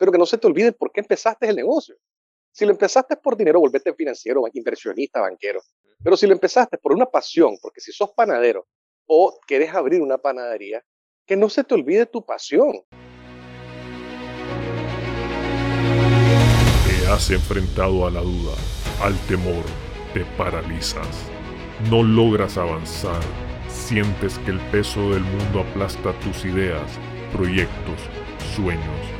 pero que no se te olvide por qué empezaste el negocio. Si lo empezaste por dinero, volvete financiero, inversionista, banquero. Pero si lo empezaste por una pasión, porque si sos panadero o quieres abrir una panadería, que no se te olvide tu pasión. Te has enfrentado a la duda, al temor, te paralizas. No logras avanzar, sientes que el peso del mundo aplasta tus ideas, proyectos, sueños.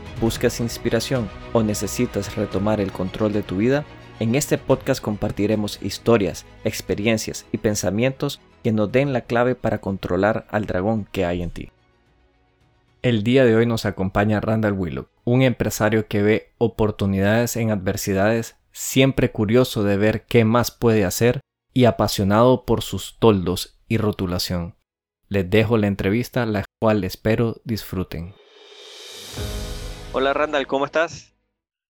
buscas inspiración o necesitas retomar el control de tu vida, en este podcast compartiremos historias, experiencias y pensamientos que nos den la clave para controlar al dragón que hay en ti. El día de hoy nos acompaña Randall Willow, un empresario que ve oportunidades en adversidades, siempre curioso de ver qué más puede hacer y apasionado por sus toldos y rotulación. Les dejo la entrevista, la cual espero disfruten. Hola Randall, ¿cómo estás?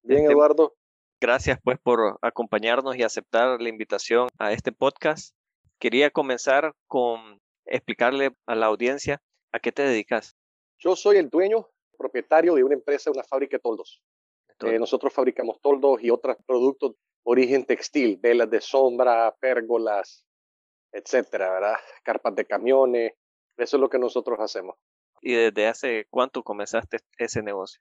Bien, este, Eduardo. Gracias pues por acompañarnos y aceptar la invitación a este podcast. Quería comenzar con explicarle a la audiencia a qué te dedicas. Yo soy el dueño, propietario de una empresa, una fábrica de toldos. Eh, nosotros fabricamos toldos y otros productos origen textil, velas de sombra, pérgolas, etcétera, ¿verdad? Carpas de camiones. Eso es lo que nosotros hacemos. ¿Y desde hace cuánto comenzaste ese negocio?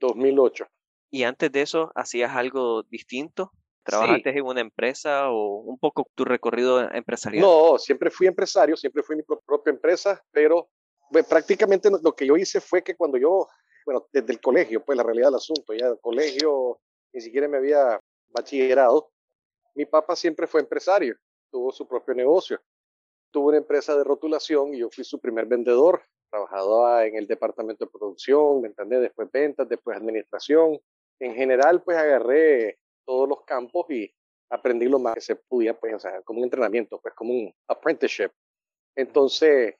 2008. ¿Y antes de eso hacías algo distinto? ¿Trabajaste en una empresa o un poco tu recorrido empresarial? No, siempre fui empresario, siempre fui mi propia empresa, pero pues, prácticamente lo que yo hice fue que cuando yo, bueno, desde el colegio, pues la realidad del asunto, ya el colegio ni siquiera me había bachillerado, mi papá siempre fue empresario, tuvo su propio negocio, tuvo una empresa de rotulación y yo fui su primer vendedor, trabajaba en el departamento de producción, ¿me entendés? Después ventas, después administración, en general, pues agarré todos los campos y aprendí lo más que se podía, pues, o sea, como un entrenamiento, pues, como un apprenticeship. Entonces,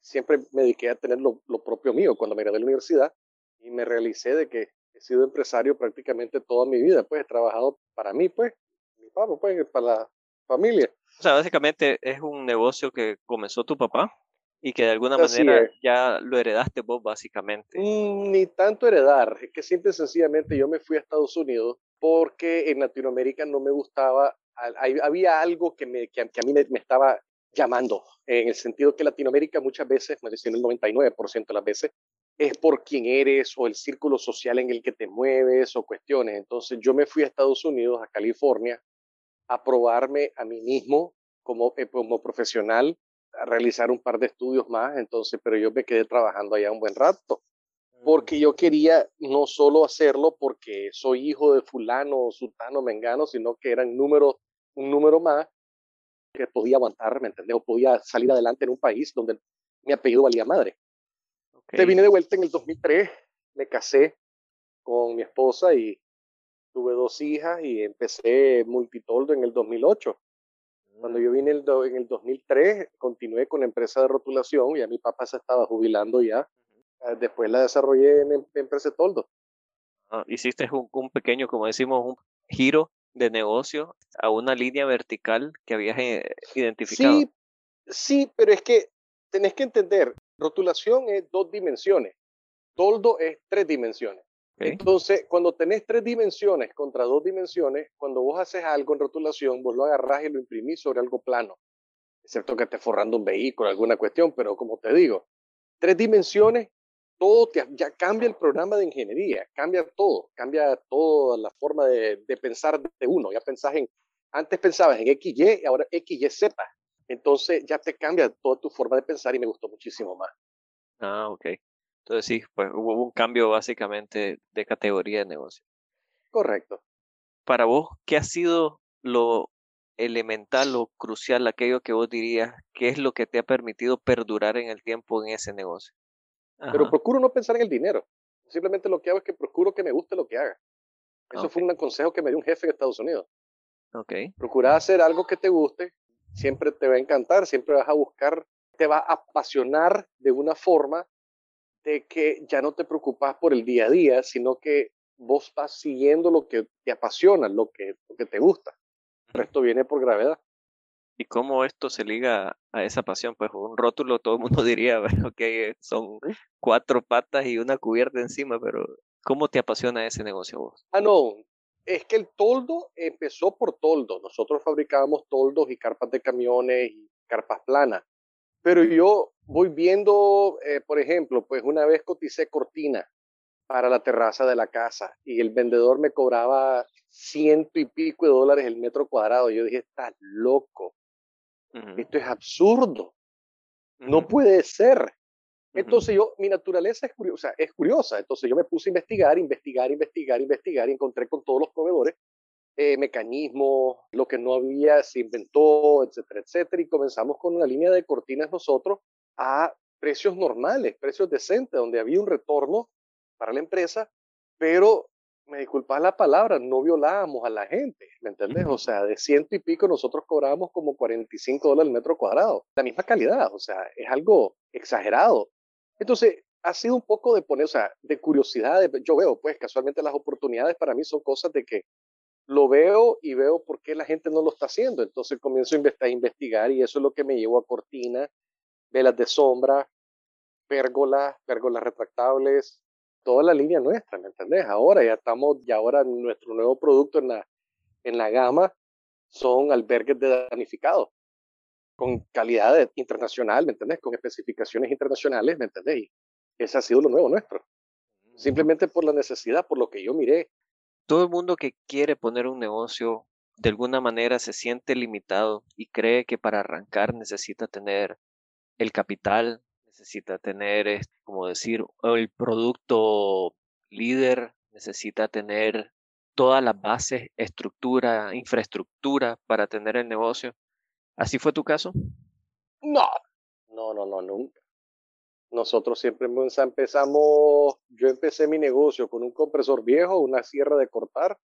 siempre me dediqué a tener lo, propio mío cuando me gradué de la universidad y me realicé de que he sido empresario prácticamente toda mi vida, pues, he trabajado para mí, pues, mi papá, pues, para la familia. O sea, básicamente es un negocio que comenzó tu papá y que de alguna manera ya lo heredaste vos básicamente. Mm, ni tanto heredar, es que simple y sencillamente yo me fui a Estados Unidos porque en Latinoamérica no me gustaba, había algo que, me, que, a mí me, estaba llamando, en el sentido que Latinoamérica muchas veces, me decían el 99% de las veces, es por quién eres o el círculo social en el que te mueves o cuestiones. Entonces yo me fui a Estados Unidos, a California, a probarme a mí mismo como, eh, como profesional a realizar un par de estudios más, entonces, pero yo me quedé trabajando allá un buen rato, porque yo quería no solo hacerlo porque soy hijo de fulano, sultano, mengano, sino que era un número, un número más que podía aguantar, ¿me entendés? O podía salir adelante en un país donde mi apellido valía madre. Okay. vine de vuelta en el 2003, me casé con mi esposa y tuve dos hijas y empecé multitoldo en el 2008. Cuando yo vine el en el 2003, continué con la empresa de rotulación, y a mi papá se estaba jubilando ya. Ah, después la desarrollé en, empresa de toldo. Ah, hiciste un, pequeño, como decimos, un giro de negocio a una línea vertical que habías eh, identificado. Sí, sí, pero es que tenés que entender, rotulación es dos dimensiones, toldo es tres dimensiones. Entonces, cuando tenés tres dimensiones contra dos dimensiones, cuando vos haces algo en rotulación, vos lo agarrás y lo imprimís sobre algo plano, excepto que estés forrando un vehículo, alguna cuestión, pero como te digo, tres dimensiones, todo ya cambia el programa de ingeniería, cambia todo, cambia toda la forma de, de pensar de uno. Ya pensás en, antes pensabas en X, Y, ahora X, Y, Z. Entonces ya te cambia toda tu forma de pensar y me gustó muchísimo más. Ah, ok. Entonces sí, pues hubo un cambio básicamente de categoría de negocio. Correcto. Para vos, ¿qué ha sido lo elemental o crucial, aquello que vos dirías, qué es lo que te ha permitido perdurar en el tiempo en ese negocio? Pero procuro no pensar en el dinero. Simplemente lo que hago es que procuro que me guste lo que haga. Eso fue un consejo que me dio un jefe en Estados Unidos. Ok. Procura hacer algo que te guste, siempre te va a encantar, siempre vas a buscar, te va a apasionar de una forma de que ya no te preocupas por el día a día, sino que vos vas siguiendo lo que te apasiona, lo que, lo que te gusta. El resto viene por gravedad. ¿Y cómo esto se liga a esa pasión? Pues un rótulo todo el mundo diría, que son cuatro patas y una cubierta encima, pero ¿cómo te apasiona ese negocio vos? Ah, no, es que el toldo empezó por toldo. Nosotros fabricábamos toldos y carpas de camiones y carpas planas. Pero yo voy viendo, eh, por ejemplo, pues una vez coticé cortina para la terraza de la casa y el vendedor me cobraba ciento y pico de dólares el metro cuadrado. Yo dije, estás loco. Esto es absurdo. No puede ser. Entonces yo, mi naturaleza es curiosa, es curiosa. Entonces yo me puse a investigar, investigar, investigar, investigar y encontré con todos los proveedores eh, mecanismos, lo que no había se inventó, etcétera, etcétera. Y comenzamos con una línea de cortinas nosotros a precios normales, precios decentes, donde había un retorno para la empresa, pero me disculpas la palabra, no violábamos a la gente, ¿me entendés? O sea, de ciento y pico nosotros cobrábamos como 45 dólares el metro cuadrado, la misma calidad, o sea, es algo exagerado. Entonces, ha sido un poco de poner, o sea, de curiosidad, yo veo, pues casualmente las oportunidades para mí son cosas de que lo veo y veo por qué la gente no lo está haciendo, entonces comienzo a investigar y eso es lo que me llevó a Cortina, velas de sombra, pérgolas, pérgolas retractables, toda la línea nuestra, ¿me entendés? Ahora ya estamos, ya ahora nuestro nuevo producto en la, en la gama son albergues de damnificados, con calidad internacional, ¿me entendés? Con especificaciones internacionales, ¿me entendés? Y ese ha sido lo nuevo nuestro. Simplemente por la necesidad, por lo que yo miré. Todo el mundo que quiere poner un negocio de alguna manera se siente limitado y cree que para arrancar necesita tener el capital, necesita tener, como decir, el producto líder, necesita tener todas las bases, estructura, infraestructura para tener el negocio. ¿Así fue tu caso? No, no, no, no, nunca. Nosotros siempre empezamos, yo empecé mi negocio con un compresor viejo, una sierra de cortar,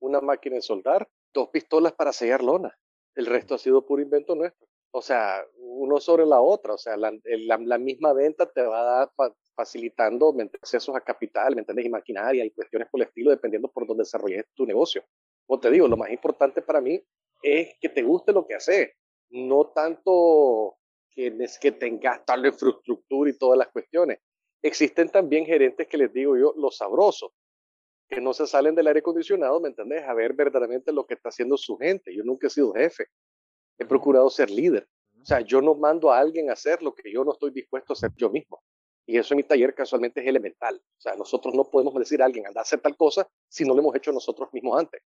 una máquina de soldar, dos pistolas para sellar lona. El resto ha sido puro invento nuestro o sea, uno sobre la otra, o sea, la, la, misma venta te va a dar facilitando accesos a capital, ¿me entiendes? Y maquinaria y cuestiones por el estilo, dependiendo por dónde desarrolles tu negocio. Como te digo, lo más importante para mí es que te guste lo que haces, no tanto que, que tengas tal infraestructura y todas las cuestiones. Existen también gerentes que les digo yo, los sabrosos, que no se salen del aire acondicionado, ¿me entiendes? A ver verdaderamente lo que está haciendo su gente. Yo nunca he sido jefe he procurado ser líder. O sea, yo no mando a alguien a hacer lo que yo no estoy dispuesto a hacer yo mismo. Y eso en mi taller casualmente es elemental. O sea, nosotros no podemos decir a alguien anda a hacer tal cosa si no lo hemos hecho nosotros mismos antes.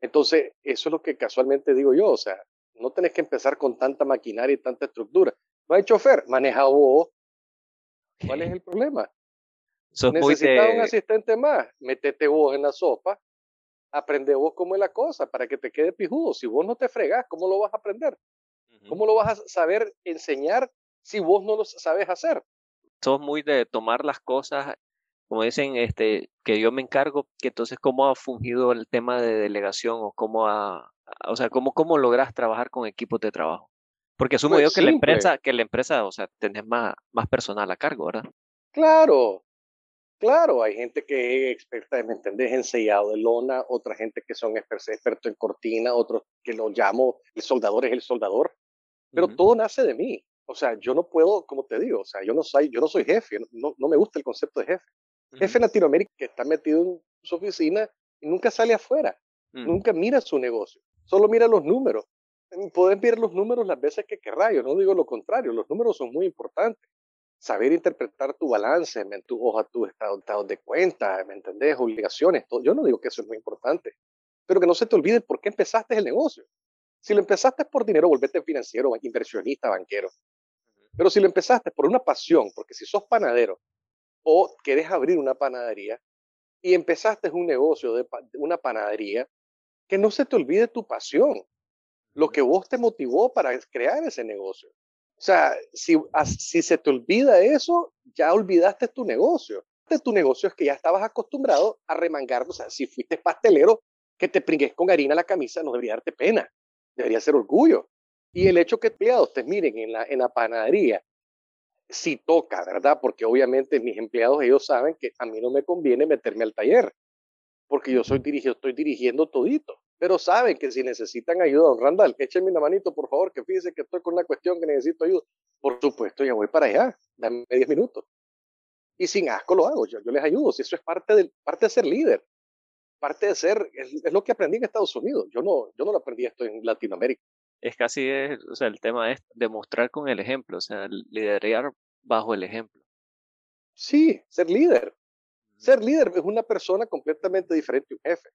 Entonces, eso es lo que casualmente digo yo. O sea, no tenés que empezar con tanta maquinaria y tanta estructura. No hay chofer, maneja vos. ¿Cuál es el problema? Necesitas un asistente más, métete vos en la sopa aprende vos cómo es la cosa para que te quede pijudo. Si vos no te fregás, ¿cómo lo vas a aprender? ¿Cómo lo vas a saber enseñar si vos no lo sabes hacer? Sos muy de tomar las cosas, como dicen, este, que yo me encargo, que entonces cómo ha fungido el tema de delegación o cómo ha, o sea, cómo, cómo logras trabajar con equipos de trabajo. Porque asumo pues yo que la empresa, que la empresa, o sea, tenés más, más personal a cargo, ¿verdad? Claro, Claro, hay gente que es experta, ¿me entendés?, en sellado de lona, otra gente que son expertos en cortina, otros que lo llamo, el soldador es el soldador, pero todo nace de mí. O sea, yo no puedo, como te digo, o sea, yo no soy, yo no soy jefe, no, no me gusta el concepto de jefe. Jefe en Latinoamérica que está metido en su oficina y nunca sale afuera, mm. nunca mira su negocio, solo mira los números. Puedes ver los números las veces que querrás, yo no digo lo contrario, los números son muy importantes saber interpretar tu balance, tu hoja, tu estado, estado, de cuenta, ¿me entendés? Obligaciones, todo. Yo no digo que eso es muy importante, pero que no se te olvide por qué empezaste el negocio. Si lo empezaste por dinero, volvete financiero, inversionista, banquero. Pero si lo empezaste por una pasión, porque si sos panadero o querés abrir una panadería y empezaste un negocio de una panadería, que no se te olvide tu pasión, lo que vos te motivó para crear ese negocio. O sea, si, se te olvida eso, ya olvidaste tu negocio. de tu negocio es que ya estabas acostumbrado a remangar, o sea, si fuiste pastelero, que te pringues con harina la camisa no debería darte pena, debería ser orgullo. Y el hecho que empleados te miren en la, en la panadería, si toca, ¿verdad? Porque obviamente mis empleados, ellos saben que a mí no me conviene meterme al taller, porque yo soy dirigido, estoy dirigiendo todito. Pero saben que si necesitan ayuda, don Randall, échenme una manito, por favor, que fíjense que estoy con una cuestión que necesito ayuda. Por supuesto, ya voy para allá, dame 10 minutos. Y sin asco lo hago, yo, yo les ayudo, si eso es parte parte de ser líder, parte de ser, es, lo que aprendí en Estados Unidos, yo no, yo no lo aprendí esto en Latinoamérica. Es casi, o sea, el tema es demostrar con el ejemplo, o sea, liderar bajo el ejemplo. Sí, ser líder. Ser líder es una persona completamente diferente a un jefe.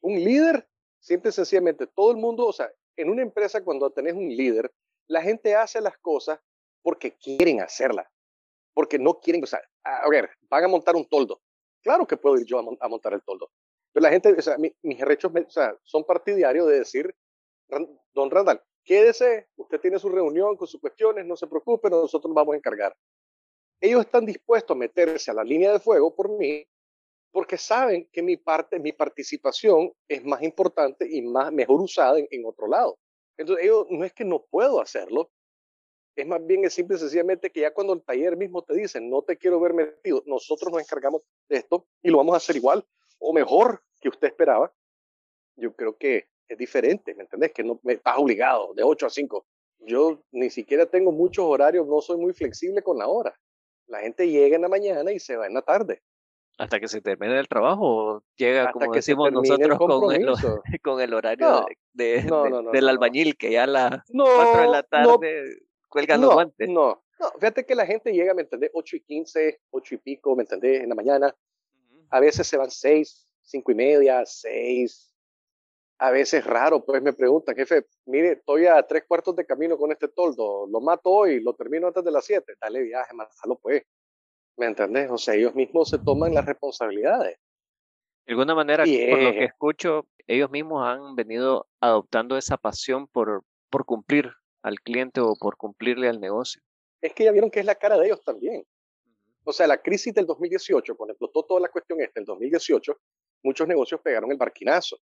Un líder, siempre sencillamente, todo el mundo, o sea, en una empresa cuando tenés un líder, la gente hace las cosas porque quieren hacerlas, porque no quieren, o sea, a ver, van a montar un toldo. Claro que puedo ir yo a, montar el toldo. Pero la gente, o sea, mis rechos o sea, son partidarios de decir, don Randall, quédese, usted tiene su reunión con sus cuestiones, no se preocupe, nosotros nos vamos a encargar. Ellos están dispuestos a meterse a la línea de fuego por mí porque saben que mi parte, mi participación es más importante y más, mejor usada en, en otro lado. Entonces, ellos no es que no puedo hacerlo, es más bien es simple y sencillamente que ya cuando el taller mismo te dice, no te quiero ver metido, nosotros nos encargamos de esto y lo vamos a hacer igual o mejor que usted esperaba, yo creo que es diferente, ¿me entendés? Que no me estás obligado de 8 a 5. Yo ni siquiera tengo muchos horarios, no soy muy flexible con la hora. La gente llega en la mañana y se va en la tarde. Hasta que se termine el trabajo, llega, como decimos nosotros, con el, con el horario de, del albañil, que ya a las 4 de la tarde cuelgan los guantes. No, no, fíjate que la gente llega, ¿me entendés? 8 y 15, 8 y pico, ¿me entendés? En la mañana. A veces se van 6, 5 y media, 6. A veces raro, pues me preguntan, jefe, mire, estoy a tres cuartos de camino con este toldo, lo mato hoy, lo termino antes de las 7. Dale viaje, matalo pues. ¿Me entendés? O sea, ellos mismos se toman las responsabilidades. De alguna manera, por lo que escucho, ellos mismos han venido adoptando esa pasión por, por cumplir al cliente o por cumplirle al negocio. Es que ya vieron que es la cara de ellos también. O sea, la crisis del 2018, cuando explotó toda la cuestión esta, en 2018, muchos negocios pegaron el barquinazo.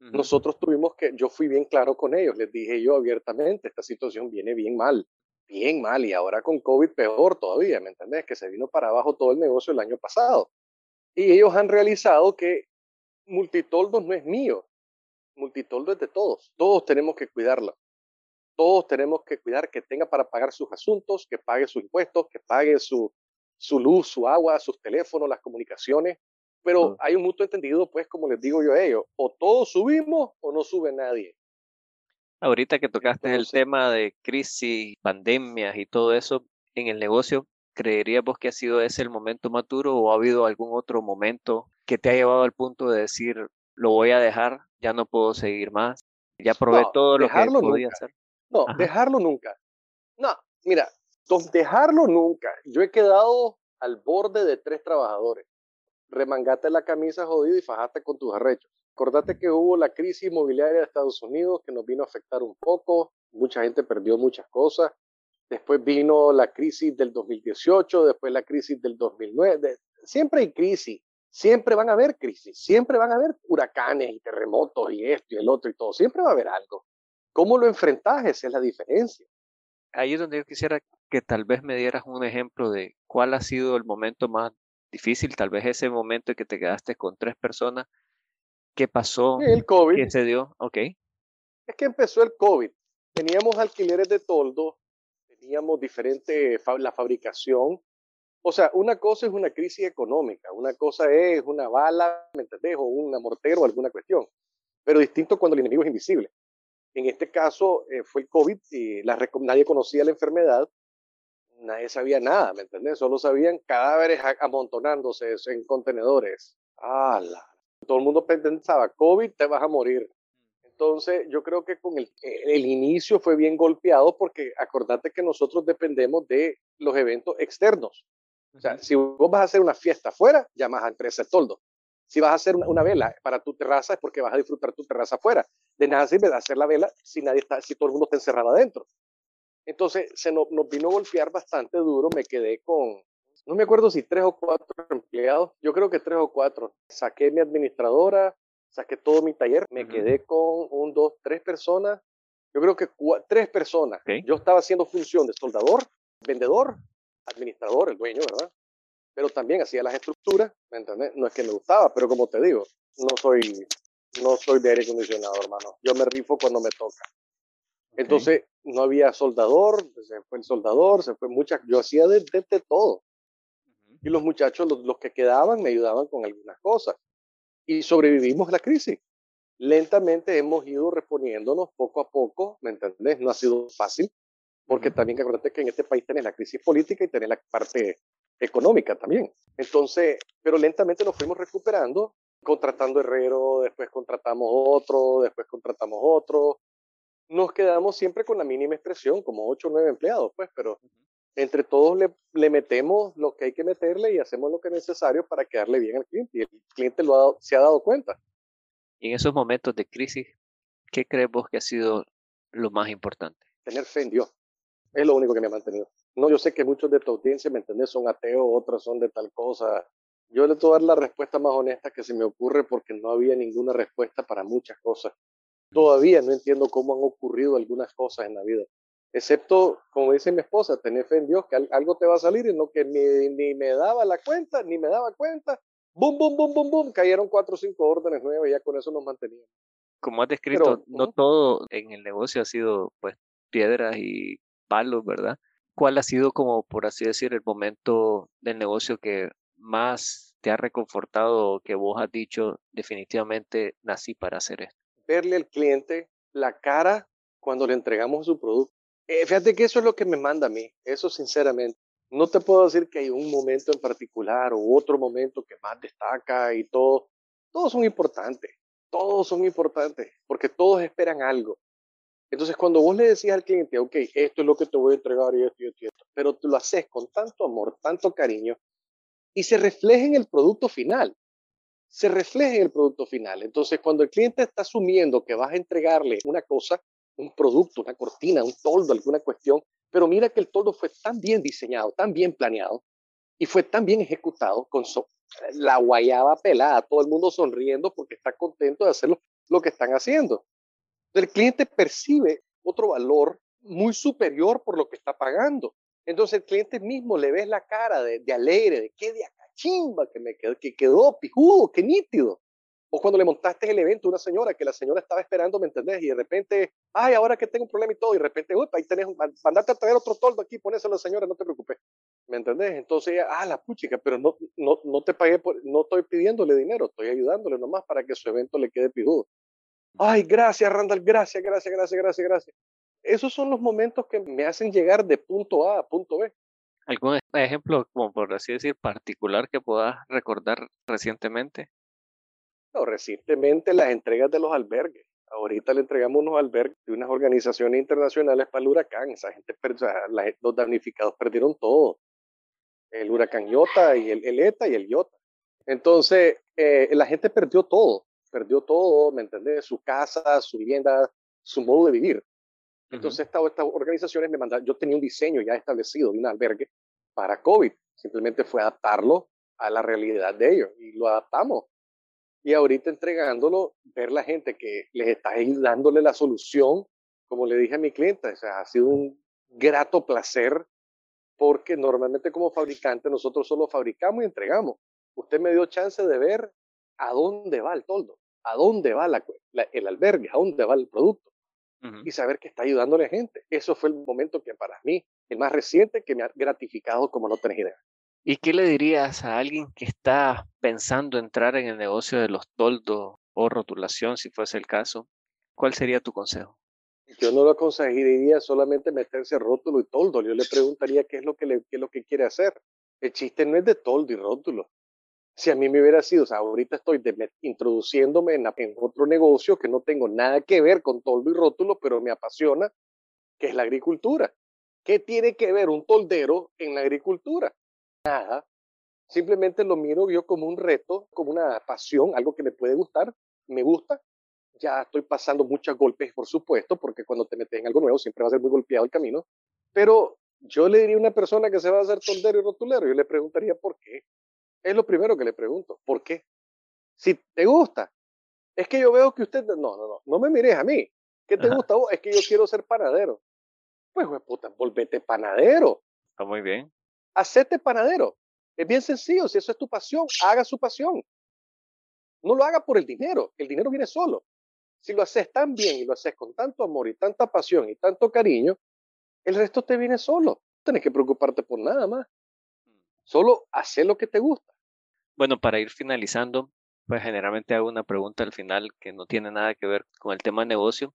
Nosotros tuvimos que, yo fui bien claro con ellos, les dije yo abiertamente, esta situación viene bien mal, bien mal, y ahora con COVID peor todavía, ¿me entendés? Que se vino para abajo todo el negocio el año pasado. Y ellos han realizado que Multitoldos no es mío, Multitoldo es de todos, todos tenemos que cuidarlo todos tenemos que cuidar que tenga para pagar sus asuntos, que pague sus impuestos, que pague su, su luz, su agua, sus teléfonos, las comunicaciones. Pero hay un mutuo entendido, pues, como les digo yo a ellos, o todos subimos o no sube nadie. Ahorita que tocaste el tema de crisis, pandemias y todo eso en el negocio, ¿creerías vos que ha sido ese el momento maturo o ha habido algún otro momento que te ha llevado al punto de decir, lo voy a dejar, ya no puedo seguir más, ya probé todo lo que podía hacer? No, dejarlo nunca. No, mira, dejarlo nunca. Yo he quedado al borde de tres trabajadores. Remangate la camisa jodido y fajaste con tus arrechos. Acordate que hubo la crisis inmobiliaria de Estados Unidos que nos vino a afectar un poco. Mucha gente perdió muchas cosas. Después vino la crisis del 2018, después la crisis del 2009. Siempre hay crisis, siempre van a haber crisis, siempre van a haber huracanes y terremotos y esto y el otro y todo. Siempre va a haber algo. ¿Cómo lo enfrentas? Esa es la diferencia. Ahí es donde yo quisiera que tal vez me dieras un ejemplo de cuál ha sido el momento más difícil, tal vez ese momento en que te quedaste con tres personas. ¿Qué pasó? El COVID. ¿Qué se dio? Ok. Es que empezó el COVID. Teníamos alquileres de toldo, teníamos diferente la fabricación. O sea, una cosa es una crisis económica, una cosa es una bala, ¿me entendés? O un mortero o alguna cuestión. Pero distinto cuando el enemigo es invisible. En este caso eh, fue el COVID y la, nadie conocía la enfermedad, nadie sabía nada, ¿me entendés? Solo sabían cadáveres amontonándose en contenedores. Todo el mundo pensaba, COVID, te vas a morir. Entonces, yo creo que con el, el inicio fue bien golpeado porque acordate que nosotros dependemos de los eventos externos. O sea, si vos vas a hacer una fiesta afuera, llamas a empresa toldo. Si vas a hacer una, vela para tu terraza es porque vas a disfrutar tu terraza afuera. De nada sirve de hacer la vela si, nadie está, si todo el mundo está encerrado adentro. Entonces se nos, vino a golpear bastante duro. Me quedé con no me acuerdo si tres o cuatro empleados, yo creo que tres o cuatro. Saqué mi administradora, saqué todo mi taller, me quedé con un, dos, tres personas, yo creo que tres personas. Yo estaba haciendo función de soldador, vendedor, administrador, el dueño, ¿verdad? Pero también hacía las estructuras, ¿me entiendes? No es que me gustaba, pero como te digo, no soy, no soy de aire acondicionado, hermano. Yo me rifo cuando me toca. Entonces, no había soldador, se fue el soldador, se fue mucha, yo hacía de, todo. Y los muchachos, los, los, que quedaban, me ayudaban con algunas cosas. Y sobrevivimos la crisis. Lentamente hemos ido reponiéndonos poco a poco, ¿me entendés? No ha sido fácil, porque también acuérdate que en este país tenés la crisis política y tenés la parte económica también. Entonces, pero lentamente nos fuimos recuperando, contratando herrero, después contratamos otro, después contratamos otro, nos quedamos siempre con la mínima expresión, como 8 o 9 empleados, pues, pero entre todos le, le, metemos lo que hay que meterle y hacemos lo que es necesario para quedarle bien al cliente. Y el cliente lo se ha dado cuenta. Y en esos momentos de crisis, ¿qué crees vos que ha sido lo más importante? Tener fe en Dios. Es lo único que me ha mantenido. No, yo sé que muchos de tu audiencia, ¿me entendés? Son ateos, otros son de tal cosa. Yo le puedo dar la respuesta más honesta que se me ocurre porque no había ninguna respuesta para muchas cosas. Todavía no entiendo cómo han ocurrido algunas cosas en la vida. Excepto, como dice mi esposa, tener fe en Dios, que algo te va a salir y no que ni, ni me daba la cuenta, ni me daba cuenta. Bum, bum, bum, bum, bum. Cayeron cuatro o cinco órdenes nuevas y ya con eso nos manteníamos. Como has descrito, no todo en el negocio ha sido pues piedras y palos, ¿verdad? ¿Cuál ha sido como, por así decir, el momento del negocio que más te ha reconfortado que vos has dicho definitivamente nací para hacer esto? verle al cliente la cara cuando le entregamos su producto. Eh, fíjate que eso es lo que me manda a mí, eso sinceramente. No te puedo decir que hay un momento en particular o otro momento que más destaca y todo. Todos son importantes, todos son importantes, porque todos esperan algo. Entonces, cuando vos le decís al cliente, ok, esto es lo que te voy a entregar y esto y esto, y esto pero tú lo haces con tanto amor, tanto cariño, y se refleja en el producto final se refleja en el producto final. Entonces, cuando el cliente está asumiendo que vas a entregarle una cosa, un producto, una cortina, un toldo, alguna cuestión, pero mira que el toldo fue tan bien diseñado, tan bien planeado y fue tan bien ejecutado con la guayaba pelada, todo el mundo sonriendo porque está contento de hacer lo, que están haciendo. El cliente percibe otro valor muy superior por lo que está pagando. Entonces el cliente mismo le ves la cara de, de alegre, de qué de acá chimba que me quedó, que quedó pijudo, qué nítido. O cuando le montaste el evento a una señora que la señora estaba esperando, ¿me entendés? Y de repente, ay, ahora que tengo un problema y todo, y de repente, uy, ahí tenés, mandate a traer otro toldo aquí, pones a la señora, no te preocupes. ¿Me entendés? Entonces, ah, la puchica, pero no, no, no te pagué, por, no estoy pidiéndole dinero, estoy ayudándole nomás para que su evento le quede pijudo. Ay, gracias, Randall, gracias, gracias, gracias, gracias, gracias. Esos son los momentos que me hacen llegar de punto A a punto B. ¿Algún ejemplo, como por así decir, particular que puedas recordar recientemente? No, recientemente las entregas de los albergues. Ahorita le entregamos unos albergues de unas organizaciones internacionales para el huracán. Esa gente, los damnificados perdieron todo. El huracán Iota y el, ETA y el Iota. Entonces, eh, la gente perdió todo. Perdió todo, ¿me entendés? Su casa, su vivienda, su modo de vivir. Entonces, estas organizaciones me mandaron, yo tenía un diseño ya establecido de un albergue para COVID, simplemente fue adaptarlo a la realidad de ellos y lo adaptamos. Y ahorita entregándolo, ver la gente que les está dándole la solución, como le dije a mi cliente, o sea, ha sido un grato placer porque normalmente como fabricante nosotros solo fabricamos y entregamos. Usted me dio chance de ver a dónde va el toldo, a dónde va el albergue, a dónde va el producto y saber que está ayudándole a gente. Eso fue el momento que para mí, el más reciente, que me ha gratificado como no tenés idea. ¿Y qué le dirías a alguien que está pensando entrar en el negocio de los toldos o rotulación, si fuese el caso? ¿Cuál sería tu consejo? Yo no lo aconsejaría solamente meterse rótulo y toldo. Yo le preguntaría qué es lo que, le, qué es lo que quiere hacer. El chiste no es de toldo y rótulo si a mí me hubiera sido, o sea, ahorita estoy introduciéndome en, otro negocio que no tengo nada que ver con toldo y rótulo, pero me apasiona, que es la agricultura. ¿Qué tiene que ver un toldero en la agricultura? Nada. Simplemente lo miro yo como un reto, como una pasión, algo que me puede gustar, me gusta. Ya estoy pasando muchos golpes, por supuesto, porque cuando te metes en algo nuevo siempre va a ser muy golpeado el camino, pero Yo le diría a una persona que se va a hacer tondero y rotulero, yo le preguntaría por qué. Es lo primero que le pregunto, ¿por qué? Si te gusta, es que yo veo que usted, no, no, no, no me mires a mí. ¿Qué te gusta vos? Es que yo quiero ser panadero. Pues, güey, puta, volvete panadero. Está muy bien. Hacete panadero. Es bien sencillo. Si eso es tu pasión, haga su pasión. No lo haga por el dinero. El dinero viene solo. Si lo haces tan bien y lo haces con tanto amor y tanta pasión y tanto cariño, el resto te viene solo. No tienes que preocuparte por nada más. Solo hacer lo que te gusta. Bueno, para ir finalizando, pues generalmente hago una pregunta al final que no tiene nada que ver con el tema de negocio.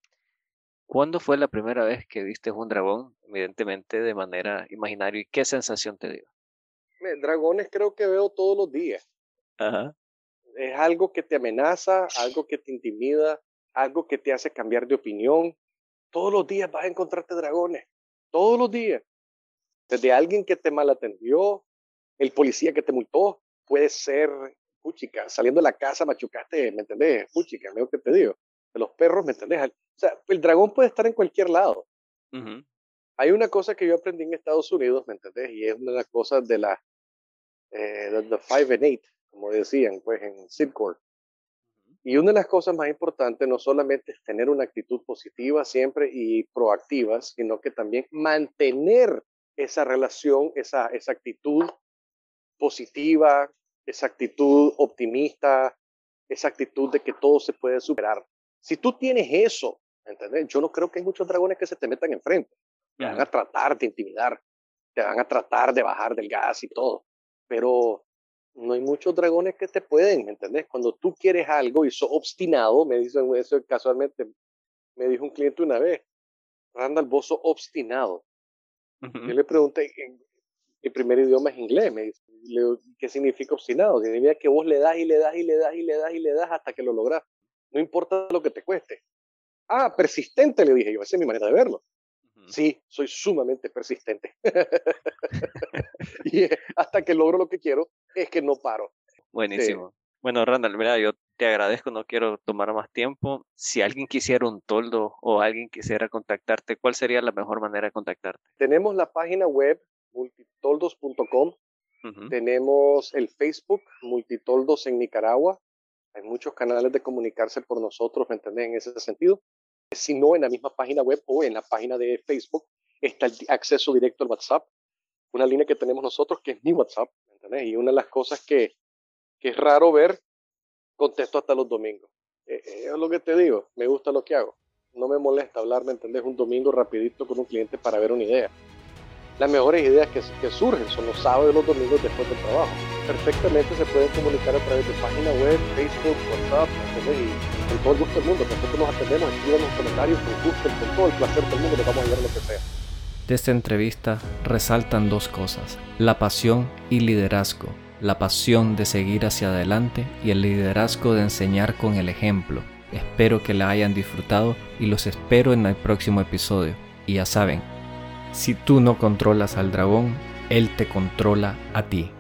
¿Cuándo fue la primera vez que viste un dragón, evidentemente de manera imaginaria, y qué sensación te dio? Dragones creo que veo todos los días. Ajá. Es algo que te amenaza, algo que te intimida, algo que te hace cambiar de opinión. Todos los días vas a encontrarte dragones, todos los días. Desde alguien que te malatendió, el policía que te multó, puede ser puchica, saliendo de la casa machucaste, ¿me entendés? Puchica, lo que te digo. De los perros, ¿me entendés? O sea, el dragón puede estar en cualquier lado. Hay una cosa que yo aprendí en Estados Unidos, ¿me entendés? Y es una de las cosas de la eh, de, Five and Eight, como decían, pues en Sidcore. Y una de las cosas más importantes no solamente es tener una actitud positiva siempre y proactiva, sino que también mantener esa relación, esa, esa actitud positiva, esa actitud optimista, esa actitud de que todo se puede superar. Si tú tienes eso, ¿entendés? Yo no creo que hay muchos dragones que se te metan enfrente. Te van a tratar de intimidar, te van a tratar de bajar del gas y todo. Pero no hay muchos dragones que te pueden, ¿me entendés? Cuando tú quieres algo y sos obstinado, me dicen eso casualmente, me dijo un cliente una vez, Randall, vos sos obstinado. Yo le pregunté, mi primer idioma es inglés, me dice, ¿qué significa obstinado? Significa que vos le das y le das y le das y le das y le das hasta que lo logras. No importa lo que te cueste. Ah, persistente, le dije yo, esa es mi manera de verlo. Sí, soy sumamente persistente. y hasta que logro lo que quiero, es que no paro. Buenísimo. Bueno, Randall, mira, yo te agradezco, no quiero tomar más tiempo. Si alguien quisiera un toldo o alguien quisiera contactarte, ¿cuál sería la mejor manera de contactarte? Tenemos la página web multitoldos.com. Tenemos el Facebook Multitoldos en Nicaragua. Hay muchos canales de comunicarse por nosotros, ¿me entendés? En ese sentido. Si no, en la misma página web o en la página de Facebook está el acceso directo al WhatsApp. Una línea que tenemos nosotros que es mi WhatsApp, ¿me entendés? Y una de las cosas que, que es raro ver, contesto hasta los domingos. Eh, eh, es lo que te digo, me gusta lo que hago. No me molesta hablar, ¿me entendés? Un domingo rapidito con un cliente para ver una idea las mejores ideas que, surgen son los sábados y los domingos después del trabajo. Perfectamente se pueden comunicar a través de página web, Facebook, WhatsApp, y con todo el gusto del mundo. Nosotros nos atendemos, escriban los comentarios, con gusto, con todo el placer del mundo, les vamos a ayudar lo que sea. De esta entrevista resaltan dos cosas, la pasión y liderazgo. La pasión de seguir hacia adelante y el liderazgo de enseñar con el ejemplo. Espero que la hayan disfrutado y los espero en el próximo episodio. Y ya saben, si tú no controlas al dragón, él te controla a ti.